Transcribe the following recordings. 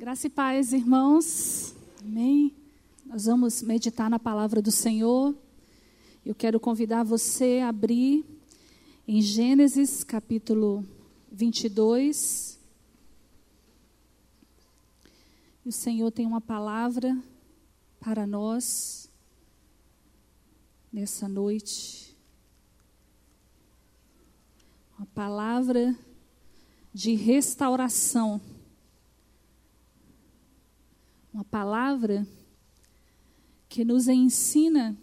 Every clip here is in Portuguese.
Graça e paz, irmãos. Amém. Nós vamos meditar na palavra do Senhor. Eu quero convidar você a abrir em Gênesis capítulo 22. E o Senhor tem uma palavra para nós nessa noite. Uma palavra de restauração uma palavra que nos ensina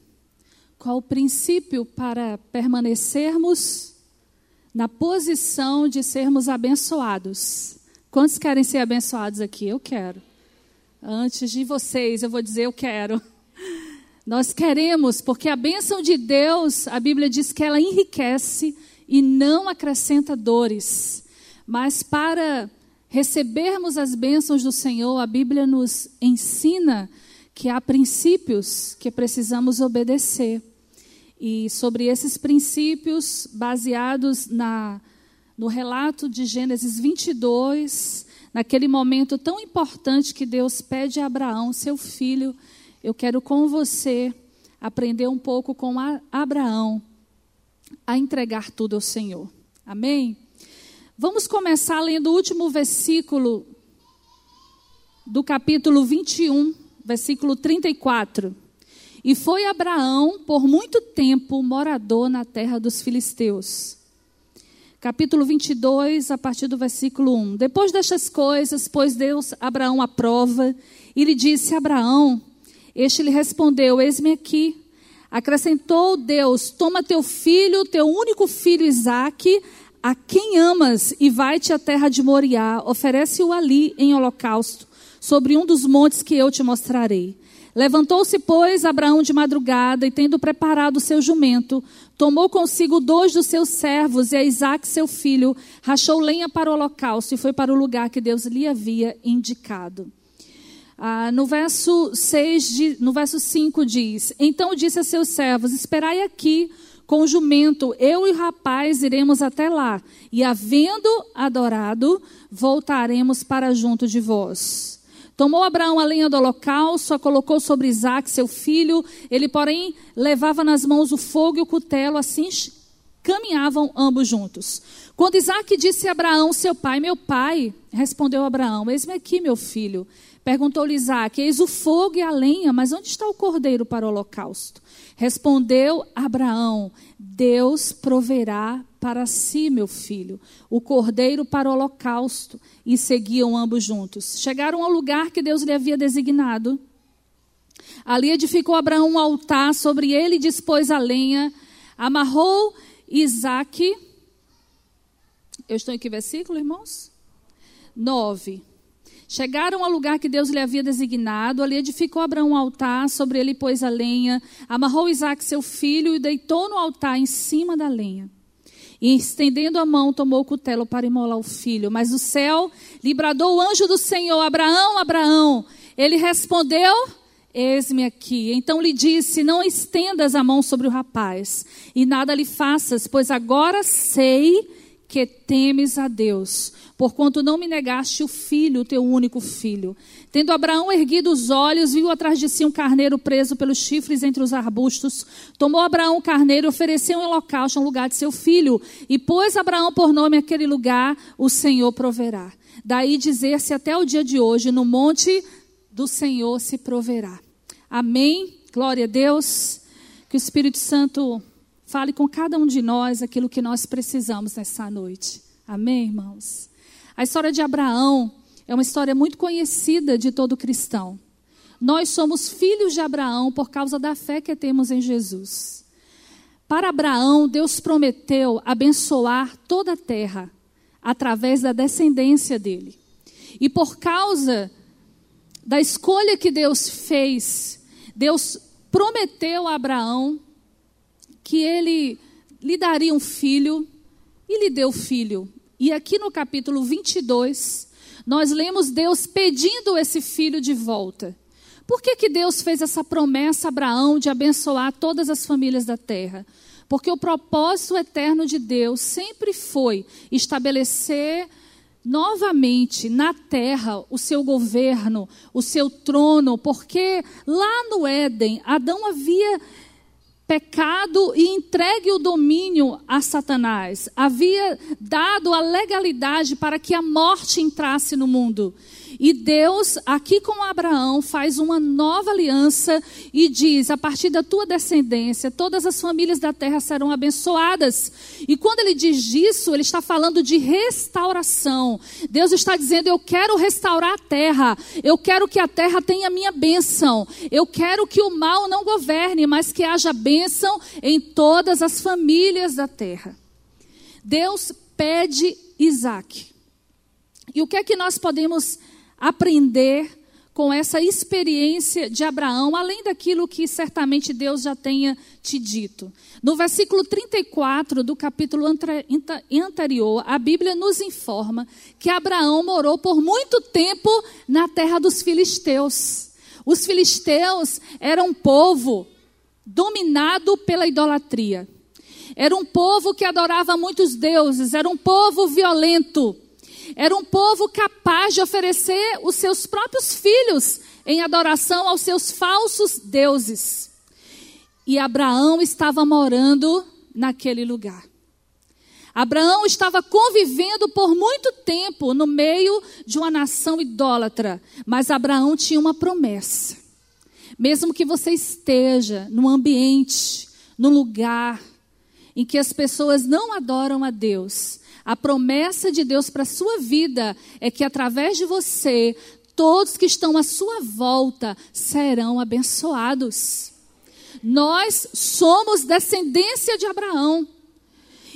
qual o princípio para permanecermos na posição de sermos abençoados. Quantos querem ser abençoados aqui? Eu quero. Antes de vocês, eu vou dizer eu quero. Nós queremos, porque a bênção de Deus, a Bíblia diz que ela enriquece e não acrescenta dores. Mas para recebermos as bênçãos do Senhor, a Bíblia nos ensina que há princípios que precisamos obedecer. E sobre esses princípios, baseados na, no relato de Gênesis 22, naquele momento tão importante que Deus pede a Abraão, seu filho, eu quero com você aprender um pouco com Abraão a entregar tudo ao Senhor. Amém? Vamos começar lendo o último versículo do capítulo 21, versículo 34. E foi Abraão por muito tempo morador na terra dos filisteus. Capítulo 22, a partir do versículo 1. Depois destas coisas, pôs Deus Abraão à prova e lhe disse: Abraão, este lhe respondeu: Eis-me aqui. Acrescentou Deus: Toma teu filho, teu único filho Isaque, a quem amas e vai-te à terra de Moriá, oferece-o ali em holocausto, sobre um dos montes que eu te mostrarei. Levantou-se, pois, Abraão de madrugada e, tendo preparado o seu jumento, tomou consigo dois dos seus servos e a Isaac, seu filho, rachou lenha para o holocausto e foi para o lugar que Deus lhe havia indicado. Ah, no, verso 6, no verso 5 diz: Então disse a seus servos: Esperai aqui com o jumento, eu e o rapaz iremos até lá, e havendo adorado, voltaremos para junto de vós. Tomou Abraão a lenha do holocausto, a colocou sobre Isaac, seu filho. Ele, porém, levava nas mãos o fogo e o cutelo, assim caminhavam ambos juntos. Quando Isaac disse a Abraão, seu pai, meu pai, respondeu Abraão: Eis-me aqui, meu filho. Perguntou-lhe Isaac: Eis o fogo e a lenha, mas onde está o cordeiro para o holocausto? Respondeu Abraão: Deus proverá para si, meu filho, o cordeiro para o holocausto. E seguiam ambos juntos. Chegaram ao lugar que Deus lhe havia designado. Ali edificou Abraão um altar, sobre ele dispôs a lenha, amarrou Isaac. Eu estou em que versículo, irmãos? 9. Chegaram ao lugar que Deus lhe havia designado, ali edificou Abraão um altar, sobre ele pôs a lenha, amarrou Isaac seu filho e deitou no altar em cima da lenha. E estendendo a mão, tomou o cutelo para imolar o filho. Mas o céu lhe bradou o anjo do Senhor: Abraão, Abraão. Ele respondeu: Eis-me aqui. Então lhe disse: Não estendas a mão sobre o rapaz, e nada lhe faças, pois agora sei que temes a Deus, porquanto não me negaste o filho, o teu único filho. Tendo Abraão erguido os olhos, viu atrás de si um carneiro preso pelos chifres entre os arbustos. Tomou Abraão o carneiro e ofereceu um holocausto no lugar de seu filho. E pôs Abraão por nome aquele lugar, o Senhor proverá. Daí dizer-se até o dia de hoje, no monte do Senhor se proverá. Amém. Glória a Deus. Que o Espírito Santo Fale com cada um de nós aquilo que nós precisamos nessa noite. Amém, irmãos? A história de Abraão é uma história muito conhecida de todo cristão. Nós somos filhos de Abraão por causa da fé que temos em Jesus. Para Abraão, Deus prometeu abençoar toda a terra através da descendência dele. E por causa da escolha que Deus fez, Deus prometeu a Abraão que ele lhe daria um filho e lhe deu filho. E aqui no capítulo 22, nós lemos Deus pedindo esse filho de volta. Por que, que Deus fez essa promessa a Abraão de abençoar todas as famílias da terra? Porque o propósito eterno de Deus sempre foi estabelecer novamente na terra o seu governo, o seu trono, porque lá no Éden, Adão havia pecado e entregue o domínio a Satanás, havia dado a legalidade para que a morte entrasse no mundo. E Deus, aqui com Abraão, faz uma nova aliança e diz: a partir da tua descendência, todas as famílias da terra serão abençoadas. E quando ele diz isso, ele está falando de restauração. Deus está dizendo: eu quero restaurar a terra, eu quero que a terra tenha minha bênção, eu quero que o mal não governe, mas que haja bênção em todas as famílias da terra. Deus pede Isaac. E o que é que nós podemos aprender com essa experiência de Abraão, além daquilo que certamente Deus já tenha te dito. No versículo 34 do capítulo anterior, a Bíblia nos informa que Abraão morou por muito tempo na terra dos filisteus. Os filisteus eram um povo dominado pela idolatria. Era um povo que adorava muitos deuses, era um povo violento era um povo capaz de oferecer os seus próprios filhos em adoração aos seus falsos deuses. E Abraão estava morando naquele lugar. Abraão estava convivendo por muito tempo no meio de uma nação idólatra, mas Abraão tinha uma promessa. Mesmo que você esteja num ambiente, num lugar em que as pessoas não adoram a Deus, a promessa de Deus para a sua vida é que através de você, todos que estão à sua volta serão abençoados. Nós somos descendência de Abraão.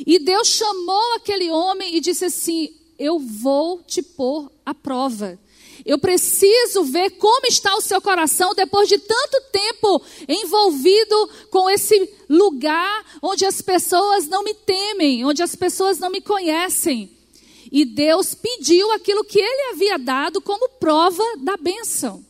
E Deus chamou aquele homem e disse assim: Eu vou te pôr à prova. Eu preciso ver como está o seu coração depois de tanto tempo envolvido com esse lugar onde as pessoas não me temem, onde as pessoas não me conhecem. E Deus pediu aquilo que ele havia dado como prova da bênção.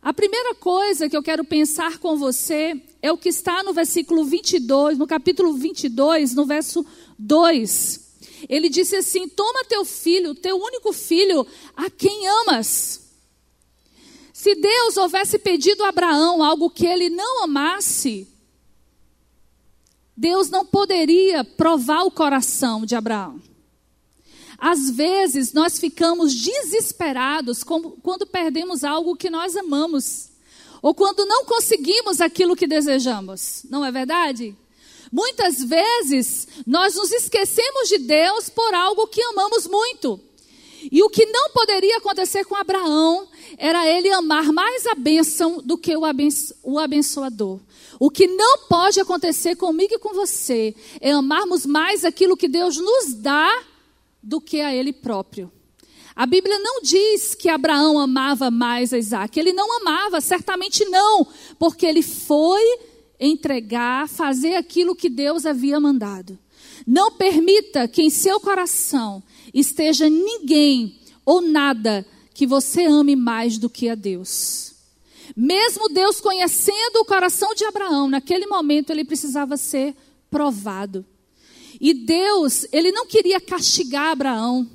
A primeira coisa que eu quero pensar com você é o que está no versículo 22, no capítulo 22, no verso 2 ele disse assim: Toma teu filho, teu único filho, a quem amas. Se Deus houvesse pedido a Abraão algo que ele não amasse, Deus não poderia provar o coração de Abraão. Às vezes nós ficamos desesperados quando perdemos algo que nós amamos, ou quando não conseguimos aquilo que desejamos, não é verdade? Muitas vezes nós nos esquecemos de Deus por algo que amamos muito. E o que não poderia acontecer com Abraão era ele amar mais a bênção do que o, abenço o abençoador. O que não pode acontecer comigo e com você é amarmos mais aquilo que Deus nos dá do que a Ele próprio. A Bíblia não diz que Abraão amava mais a Isaac. Ele não amava, certamente não, porque ele foi entregar, fazer aquilo que Deus havia mandado. Não permita que em seu coração esteja ninguém ou nada que você ame mais do que a Deus. Mesmo Deus conhecendo o coração de Abraão, naquele momento ele precisava ser provado. E Deus, ele não queria castigar Abraão.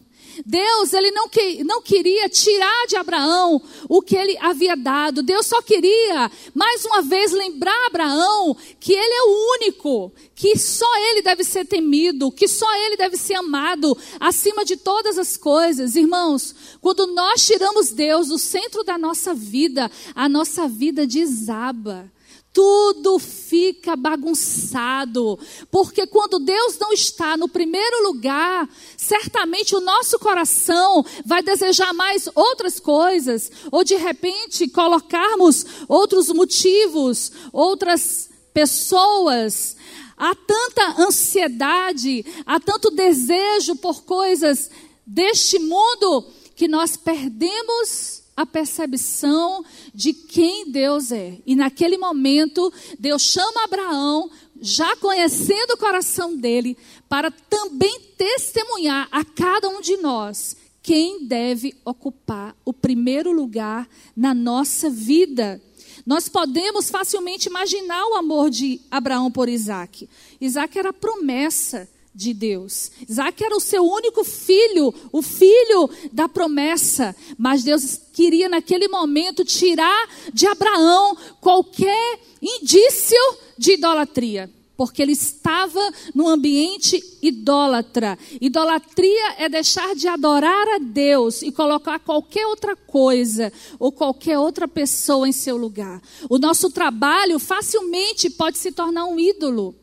Deus, ele não, que, não queria tirar de Abraão o que ele havia dado. Deus só queria, mais uma vez, lembrar Abraão que ele é o único, que só ele deve ser temido, que só ele deve ser amado acima de todas as coisas. Irmãos, quando nós tiramos Deus do centro da nossa vida, a nossa vida desaba tudo fica bagunçado. Porque quando Deus não está no primeiro lugar, certamente o nosso coração vai desejar mais outras coisas, ou de repente colocarmos outros motivos, outras pessoas. Há tanta ansiedade, há tanto desejo por coisas deste mundo que nós perdemos a percepção de quem Deus é. E naquele momento, Deus chama Abraão, já conhecendo o coração dele, para também testemunhar a cada um de nós quem deve ocupar o primeiro lugar na nossa vida. Nós podemos facilmente imaginar o amor de Abraão por Isaac. Isaac era a promessa de Deus. Isaac era o seu único filho, o filho da promessa. Mas Deus queria, naquele momento, tirar de Abraão qualquer indício de idolatria. Porque ele estava num ambiente idólatra. Idolatria é deixar de adorar a Deus e colocar qualquer outra coisa ou qualquer outra pessoa em seu lugar. O nosso trabalho facilmente pode se tornar um ídolo.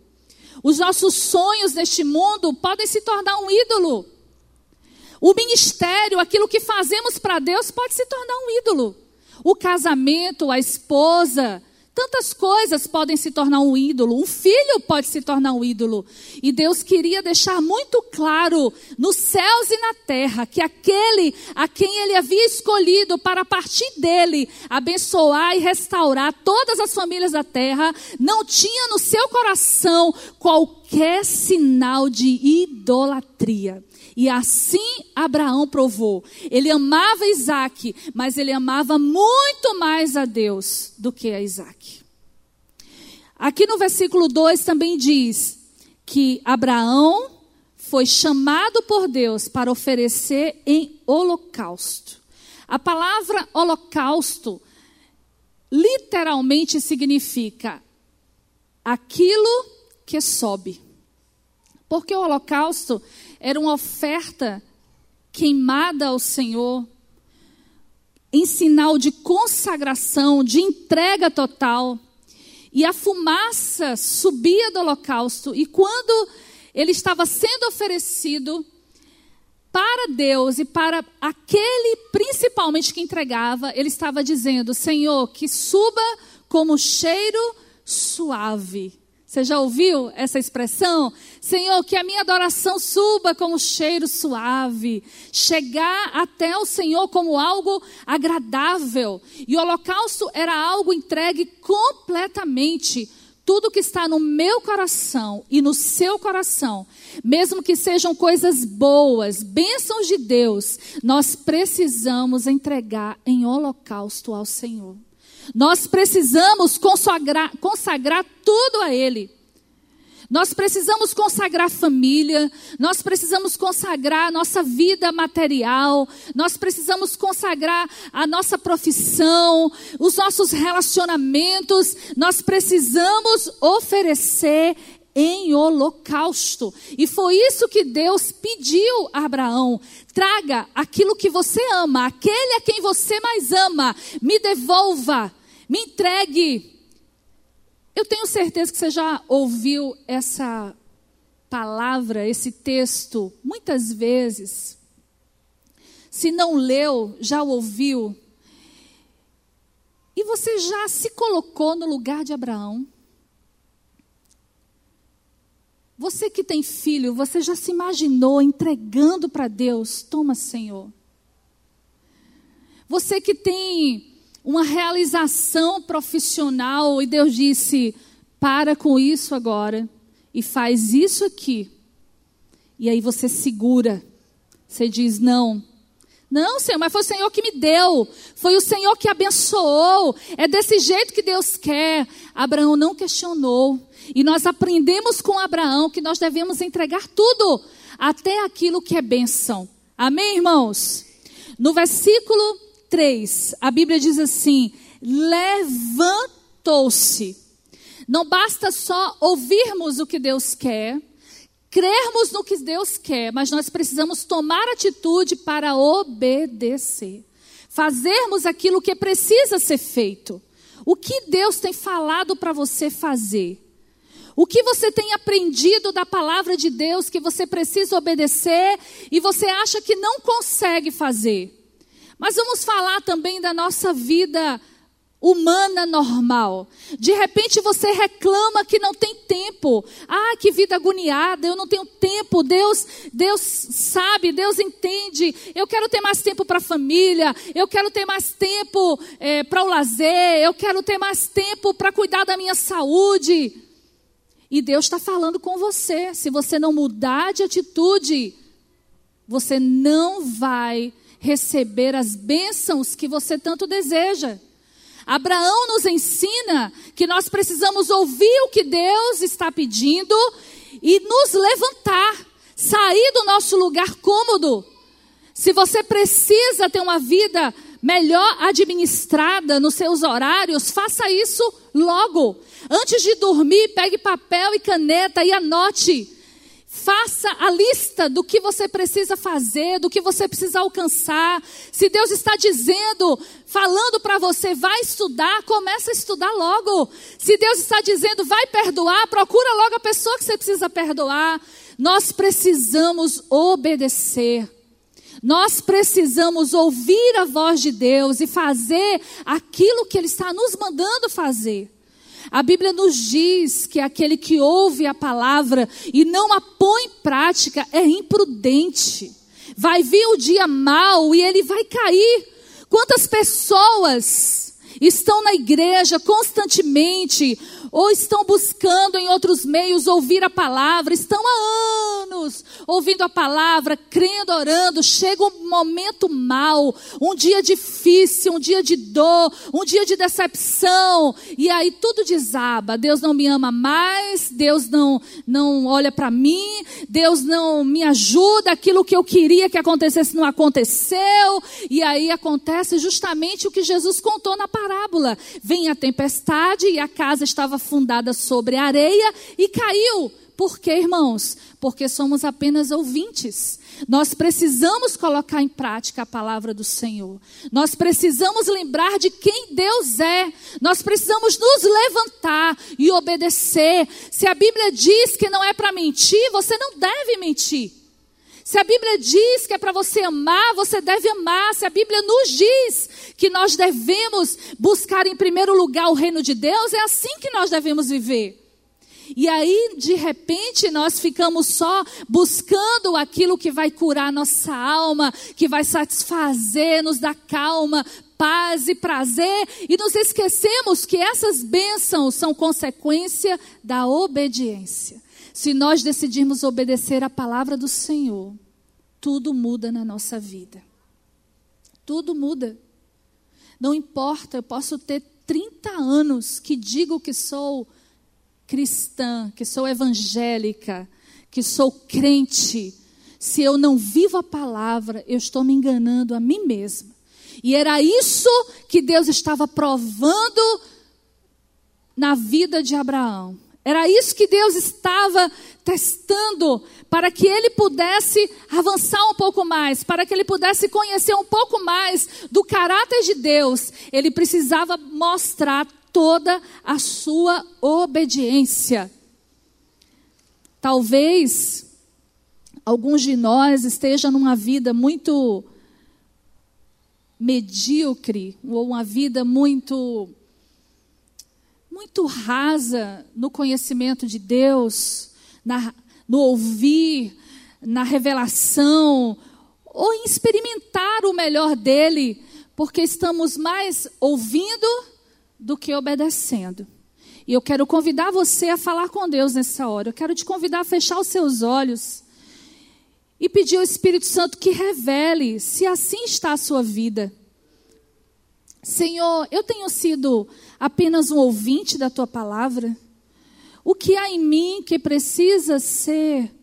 Os nossos sonhos neste mundo podem se tornar um ídolo. O ministério, aquilo que fazemos para Deus, pode se tornar um ídolo. O casamento, a esposa, Tantas coisas podem se tornar um ídolo, um filho pode se tornar um ídolo. E Deus queria deixar muito claro nos céus e na terra que aquele a quem ele havia escolhido para a partir dele abençoar e restaurar todas as famílias da terra, não tinha no seu coração qualquer sinal de idolatria. E assim Abraão provou. Ele amava Isaac, mas ele amava muito mais a Deus do que a Isaac. Aqui no versículo 2 também diz que Abraão foi chamado por Deus para oferecer em holocausto. A palavra holocausto literalmente significa aquilo que sobe. Porque o holocausto era uma oferta queimada ao Senhor, em sinal de consagração, de entrega total. E a fumaça subia do holocausto, e quando ele estava sendo oferecido para Deus e para aquele principalmente que entregava, ele estava dizendo: Senhor, que suba como cheiro suave. Você já ouviu essa expressão? Senhor, que a minha adoração suba como cheiro suave, chegar até o Senhor como algo agradável. E o holocausto era algo entregue completamente. Tudo que está no meu coração e no seu coração, mesmo que sejam coisas boas, bênçãos de Deus, nós precisamos entregar em holocausto ao Senhor. Nós precisamos consagrar, consagrar tudo a Ele. Nós precisamos consagrar família, nós precisamos consagrar a nossa vida material, nós precisamos consagrar a nossa profissão, os nossos relacionamentos, nós precisamos oferecer em holocausto. E foi isso que Deus pediu a Abraão: traga aquilo que você ama, aquele a quem você mais ama, me devolva, me entregue. Eu tenho certeza que você já ouviu essa palavra, esse texto, muitas vezes. Se não leu, já ouviu. E você já se colocou no lugar de Abraão? Você que tem filho, você já se imaginou entregando para Deus? Toma, Senhor. Você que tem uma realização profissional e Deus disse: para com isso agora e faz isso aqui. E aí você segura. Você diz: não. Não, Senhor, mas foi o Senhor que me deu. Foi o Senhor que abençoou. É desse jeito que Deus quer. Abraão não questionou. E nós aprendemos com Abraão que nós devemos entregar tudo, até aquilo que é bênção. Amém, irmãos? No versículo 3, a Bíblia diz assim: levantou-se. Não basta só ouvirmos o que Deus quer, crermos no que Deus quer, mas nós precisamos tomar atitude para obedecer. Fazermos aquilo que precisa ser feito. O que Deus tem falado para você fazer? O que você tem aprendido da palavra de Deus que você precisa obedecer e você acha que não consegue fazer? Mas vamos falar também da nossa vida humana normal. De repente você reclama que não tem tempo. Ah, que vida agoniada, eu não tenho tempo. Deus, Deus sabe, Deus entende. Eu quero ter mais tempo para a família. Eu quero ter mais tempo é, para o lazer. Eu quero ter mais tempo para cuidar da minha saúde. E Deus está falando com você. Se você não mudar de atitude, você não vai receber as bênçãos que você tanto deseja. Abraão nos ensina que nós precisamos ouvir o que Deus está pedindo e nos levantar, sair do nosso lugar cômodo. Se você precisa ter uma vida melhor administrada nos seus horários, faça isso logo. Antes de dormir, pegue papel e caneta e anote. Faça a lista do que você precisa fazer, do que você precisa alcançar. Se Deus está dizendo, falando para você, vai estudar, começa a estudar logo. Se Deus está dizendo, vai perdoar, procura logo a pessoa que você precisa perdoar. Nós precisamos obedecer. Nós precisamos ouvir a voz de Deus e fazer aquilo que Ele está nos mandando fazer. A Bíblia nos diz que aquele que ouve a palavra e não a põe em prática é imprudente. Vai vir o dia mau e ele vai cair. Quantas pessoas estão na igreja constantemente, ou estão buscando em outros meios ouvir a palavra, estão há anos ouvindo a palavra, crendo, orando, chega um momento mal, um dia difícil, um dia de dor, um dia de decepção, e aí tudo desaba. Deus não me ama mais, Deus não não olha para mim, Deus não me ajuda, aquilo que eu queria que acontecesse não aconteceu, e aí acontece justamente o que Jesus contou na parábola. Vem a tempestade e a casa estava fundada sobre areia e caiu. Por quê, irmãos? Porque somos apenas ouvintes. Nós precisamos colocar em prática a palavra do Senhor. Nós precisamos lembrar de quem Deus é. Nós precisamos nos levantar e obedecer. Se a Bíblia diz que não é para mentir, você não deve mentir. Se a Bíblia diz que é para você amar, você deve amar. Se a Bíblia nos diz que nós devemos buscar em primeiro lugar o reino de Deus, é assim que nós devemos viver. E aí, de repente, nós ficamos só buscando aquilo que vai curar nossa alma, que vai satisfazer, nos dar calma, paz e prazer, e nos esquecemos que essas bênçãos são consequência da obediência. Se nós decidirmos obedecer a palavra do Senhor, tudo muda na nossa vida. Tudo muda. Não importa, eu posso ter 30 anos que digo que sou cristã, que sou evangélica, que sou crente. Se eu não vivo a palavra, eu estou me enganando a mim mesma. E era isso que Deus estava provando na vida de Abraão. Era isso que Deus estava testando para que ele pudesse avançar um pouco mais, para que ele pudesse conhecer um pouco mais do caráter de Deus. Ele precisava mostrar toda a sua obediência. Talvez alguns de nós estejam numa vida muito medíocre, ou uma vida muito muito rasa no conhecimento de Deus, na, no ouvir, na revelação, ou em experimentar o melhor dele, porque estamos mais ouvindo do que obedecendo. E eu quero convidar você a falar com Deus nessa hora. Eu quero te convidar a fechar os seus olhos e pedir ao Espírito Santo que revele se assim está a sua vida. Senhor, eu tenho sido apenas um ouvinte da tua palavra? O que há em mim que precisa ser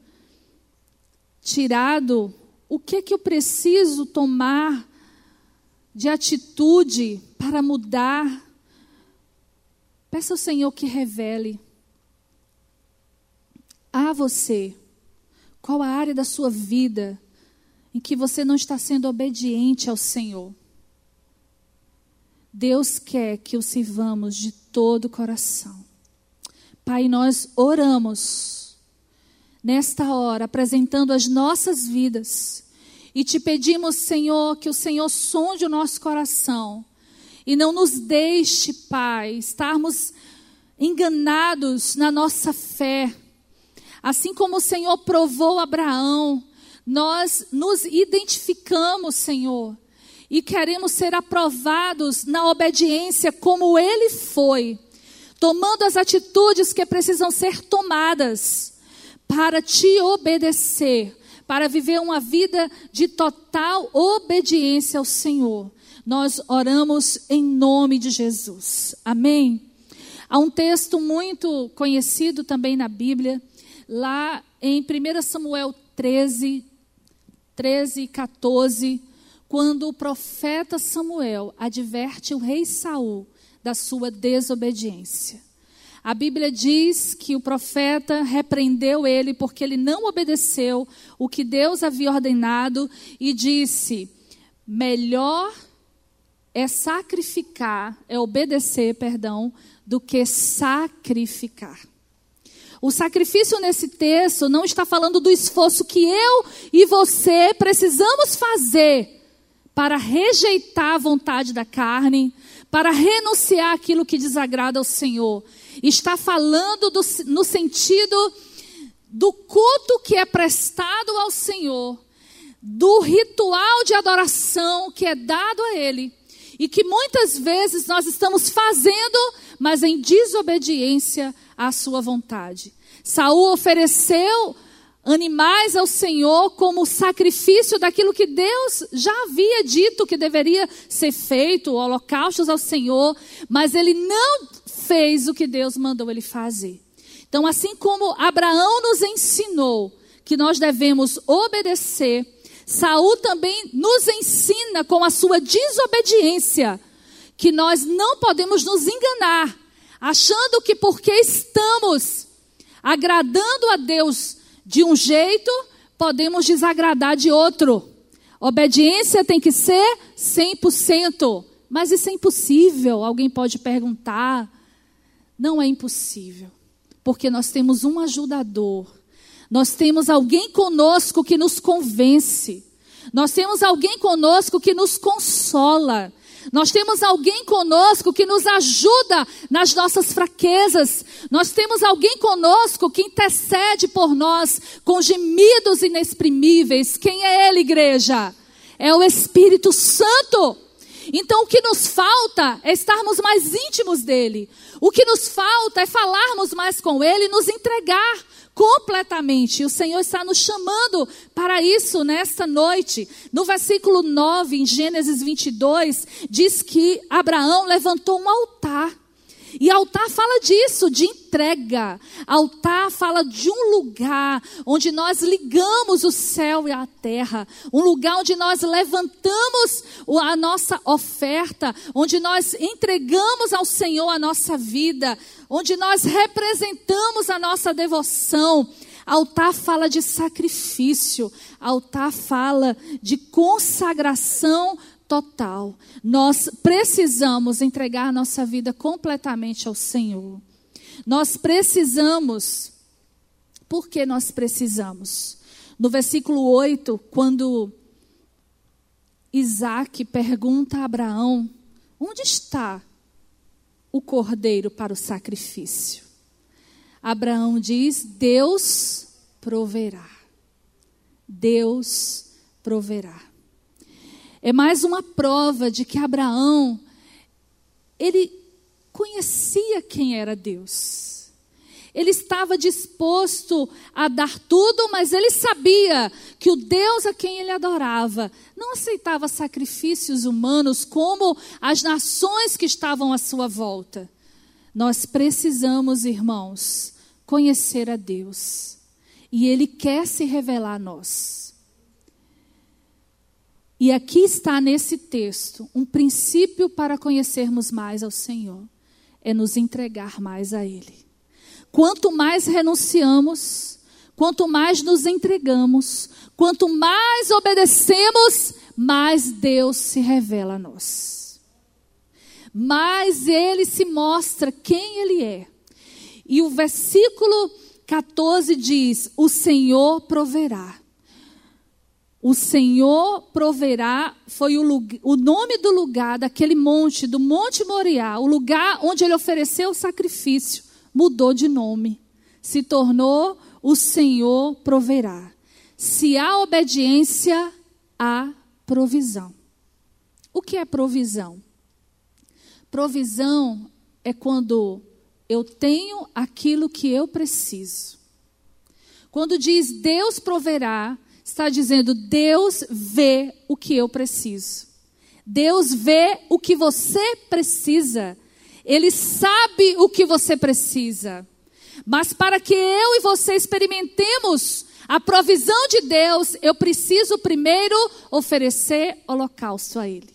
tirado? O que é que eu preciso tomar de atitude para mudar? Peça ao Senhor que revele a você qual a área da sua vida em que você não está sendo obediente ao Senhor. Deus quer que o sirvamos de todo o coração. Pai, nós oramos nesta hora, apresentando as nossas vidas e te pedimos, Senhor, que o Senhor sonde o nosso coração e não nos deixe, Pai, estarmos enganados na nossa fé. Assim como o Senhor provou Abraão, nós nos identificamos, Senhor, e queremos ser aprovados na obediência como ele foi, tomando as atitudes que precisam ser tomadas para te obedecer, para viver uma vida de total obediência ao Senhor. Nós oramos em nome de Jesus. Amém. Há um texto muito conhecido também na Bíblia, lá em 1 Samuel 13, 13 e 14, quando o profeta Samuel adverte o rei Saul da sua desobediência. A Bíblia diz que o profeta repreendeu ele porque ele não obedeceu o que Deus havia ordenado e disse: melhor é sacrificar, é obedecer, perdão, do que sacrificar. O sacrifício nesse texto não está falando do esforço que eu e você precisamos fazer para rejeitar a vontade da carne, para renunciar aquilo que desagrada ao Senhor. Está falando do, no sentido do culto que é prestado ao Senhor, do ritual de adoração que é dado a Ele e que muitas vezes nós estamos fazendo, mas em desobediência à sua vontade. Saul ofereceu animais ao Senhor como sacrifício daquilo que Deus já havia dito que deveria ser feito, holocaustos ao Senhor, mas ele não fez o que Deus mandou ele fazer. Então, assim como Abraão nos ensinou que nós devemos obedecer, Saul também nos ensina com a sua desobediência que nós não podemos nos enganar, achando que porque estamos agradando a Deus de um jeito, podemos desagradar de outro. Obediência tem que ser 100%. Mas isso é impossível, alguém pode perguntar. Não é impossível, porque nós temos um ajudador nós temos alguém conosco que nos convence. Nós temos alguém conosco que nos consola. Nós temos alguém conosco que nos ajuda nas nossas fraquezas. Nós temos alguém conosco que intercede por nós com gemidos inexprimíveis. Quem é Ele, igreja? É o Espírito Santo. Então, o que nos falta é estarmos mais íntimos dele. O que nos falta é falarmos mais com ele e nos entregar completamente. O Senhor está nos chamando para isso nesta noite. No versículo 9, em Gênesis 22, diz que Abraão levantou um altar. E altar fala disso, de entrega. Altar fala de um lugar onde nós ligamos o céu e a terra. Um lugar onde nós levantamos a nossa oferta. Onde nós entregamos ao Senhor a nossa vida. Onde nós representamos a nossa devoção. Altar fala de sacrifício. Altar fala de consagração total. Nós precisamos entregar nossa vida completamente ao Senhor. Nós precisamos. Por que nós precisamos? No versículo 8, quando Isaac pergunta a Abraão: onde está o cordeiro para o sacrifício? Abraão diz: Deus proverá. Deus proverá. É mais uma prova de que Abraão, ele conhecia quem era Deus. Ele estava disposto a dar tudo, mas ele sabia que o Deus a quem ele adorava não aceitava sacrifícios humanos como as nações que estavam à sua volta. Nós precisamos, irmãos, conhecer a Deus. E Ele quer se revelar a nós. E aqui está nesse texto um princípio para conhecermos mais ao Senhor: é nos entregar mais a Ele. Quanto mais renunciamos, quanto mais nos entregamos, quanto mais obedecemos, mais Deus se revela a nós. Mais Ele se mostra quem Ele é. E o versículo 14 diz: O Senhor proverá o Senhor proverá, foi o, o, nome do lugar, daquele monte, do Monte Moriá, o lugar onde ele ofereceu o sacrifício, mudou de nome. Se tornou o Senhor proverá. Se há obediência, há provisão. O que é provisão? Provisão é quando eu tenho aquilo que eu preciso. Quando diz Deus proverá, está dizendo: Deus vê o que eu preciso. Deus vê o que você precisa. Ele sabe o que você precisa. Mas para que eu e você experimentemos a provisão de Deus, eu preciso primeiro oferecer holocausto a Ele.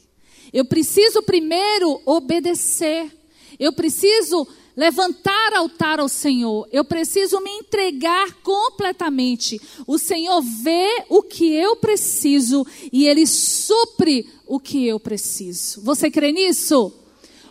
Eu preciso primeiro obedecer. Eu preciso levantar altar ao Senhor. Eu preciso me entregar completamente. O Senhor vê o que eu preciso e Ele supre o que eu preciso. Você crê nisso?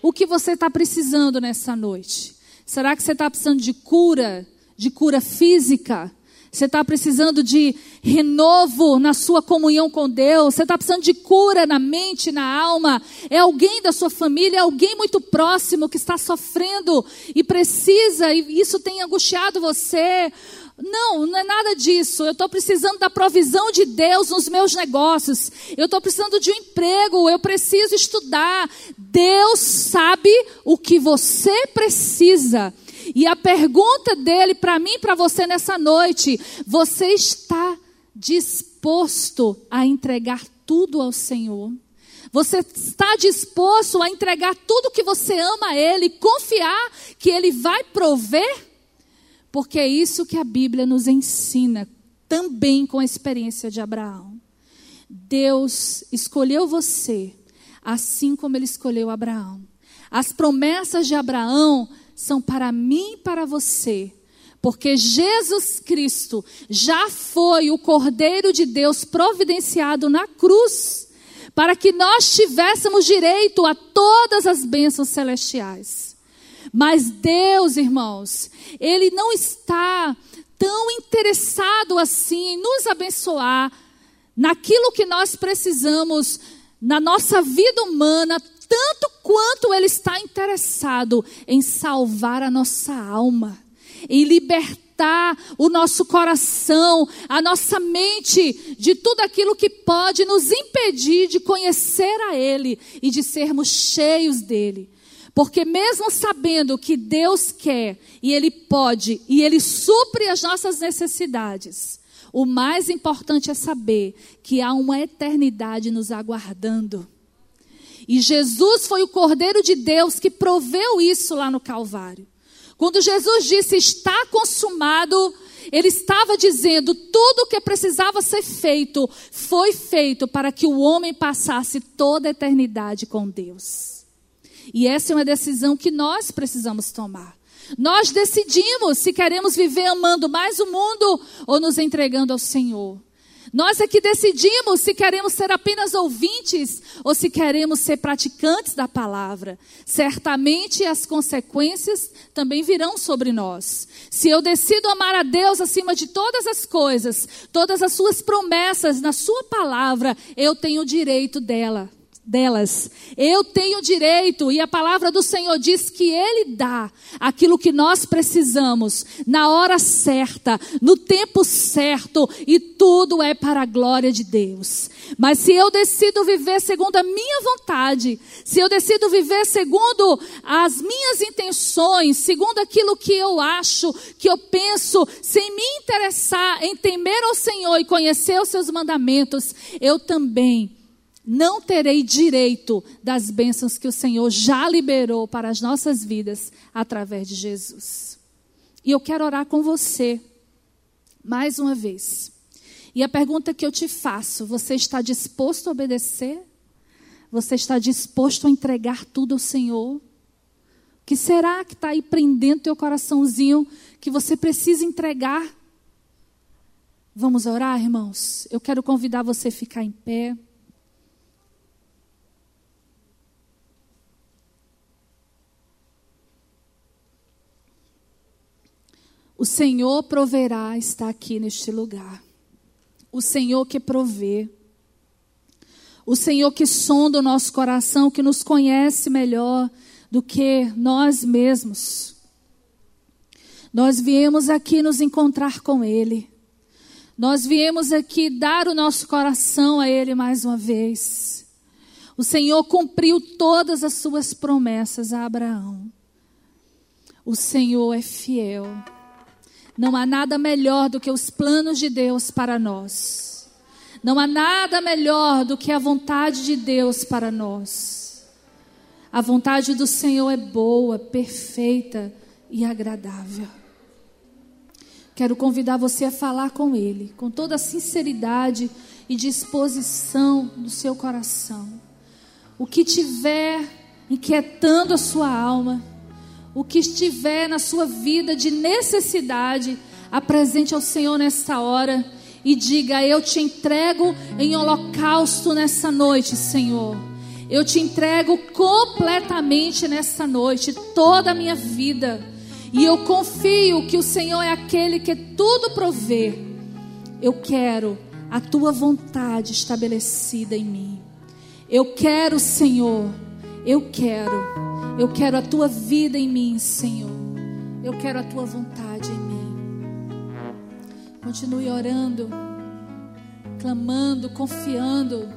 O que você está precisando nessa noite? Será que você está precisando de cura? De cura física? Você está precisando de renovo na sua comunhão com Deus. Você está precisando de cura na mente, na alma. É alguém da sua família, é alguém muito próximo que está sofrendo e precisa, e isso tem angustiado você. Não, não é nada disso. Eu estou precisando da provisão de Deus nos meus negócios. Eu estou precisando de um emprego. Eu preciso estudar. Deus sabe o que você precisa. E a pergunta dele para mim e para você nessa noite: você está disposto a entregar tudo ao Senhor? Você está disposto a entregar tudo que você ama a Ele, confiar que Ele vai prover? Porque é isso que a Bíblia nos ensina, também com a experiência de Abraão. Deus escolheu você, assim como Ele escolheu Abraão. As promessas de Abraão são para mim e para você. Porque Jesus Cristo já foi o Cordeiro de Deus providenciado na cruz, para que nós tivéssemos direito a todas as bênçãos celestiais. Mas Deus, irmãos, Ele não está tão interessado assim em nos abençoar naquilo que nós precisamos na nossa vida humana, tanto quanto Ele está interessado em salvar a nossa alma, em libertar o nosso coração, a nossa mente de tudo aquilo que pode nos impedir de conhecer a Ele e de sermos cheios dele. Porque mesmo sabendo que Deus quer e Ele pode e Ele supre as nossas necessidades, o mais importante é saber que há uma eternidade nos aguardando. E Jesus foi o Cordeiro de Deus que proveu isso lá no Calvário. Quando Jesus disse está consumado, ele estava dizendo tudo o que precisava ser feito foi feito para que o homem passasse toda a eternidade com Deus. E essa é uma decisão que nós precisamos tomar. Nós decidimos se queremos viver amando mais o mundo ou nos entregando ao Senhor. Nós é que decidimos se queremos ser apenas ouvintes ou se queremos ser praticantes da palavra. Certamente as consequências também virão sobre nós. Se eu decido amar a Deus acima de todas as coisas, todas as suas promessas na sua palavra, eu tenho o direito dela delas. Eu tenho direito, e a palavra do Senhor diz que Ele dá aquilo que nós precisamos, na hora certa, no tempo certo, e tudo é para a glória de Deus. Mas se eu decido viver segundo a minha vontade, se eu decido viver segundo as minhas intenções, segundo aquilo que eu acho, que eu penso, sem me interessar em temer ao Senhor e conhecer os seus mandamentos, eu também não terei direito das bênçãos que o Senhor já liberou para as nossas vidas através de Jesus. E eu quero orar com você, mais uma vez. E a pergunta que eu te faço: você está disposto a obedecer? Você está disposto a entregar tudo ao Senhor? O que será que está aí prendendo teu coraçãozinho que você precisa entregar? Vamos orar, irmãos? Eu quero convidar você a ficar em pé. O Senhor proverá está aqui neste lugar. O Senhor que provê. O Senhor que sonda o nosso coração, que nos conhece melhor do que nós mesmos. Nós viemos aqui nos encontrar com Ele. Nós viemos aqui dar o nosso coração a Ele mais uma vez. O Senhor cumpriu todas as suas promessas a Abraão. O Senhor é fiel. Não há nada melhor do que os planos de Deus para nós. Não há nada melhor do que a vontade de Deus para nós. A vontade do Senhor é boa, perfeita e agradável. Quero convidar você a falar com Ele, com toda a sinceridade e disposição do seu coração. O que tiver inquietando a sua alma, o que estiver na sua vida de necessidade, apresente ao Senhor nesta hora e diga: Eu te entrego em holocausto nessa noite, Senhor. Eu te entrego completamente nessa noite, toda a minha vida. E eu confio que o Senhor é aquele que tudo provê. Eu quero a tua vontade estabelecida em mim. Eu quero, Senhor, eu quero, eu quero a tua vida em mim, Senhor. Eu quero a tua vontade em mim. Continue orando, clamando, confiando.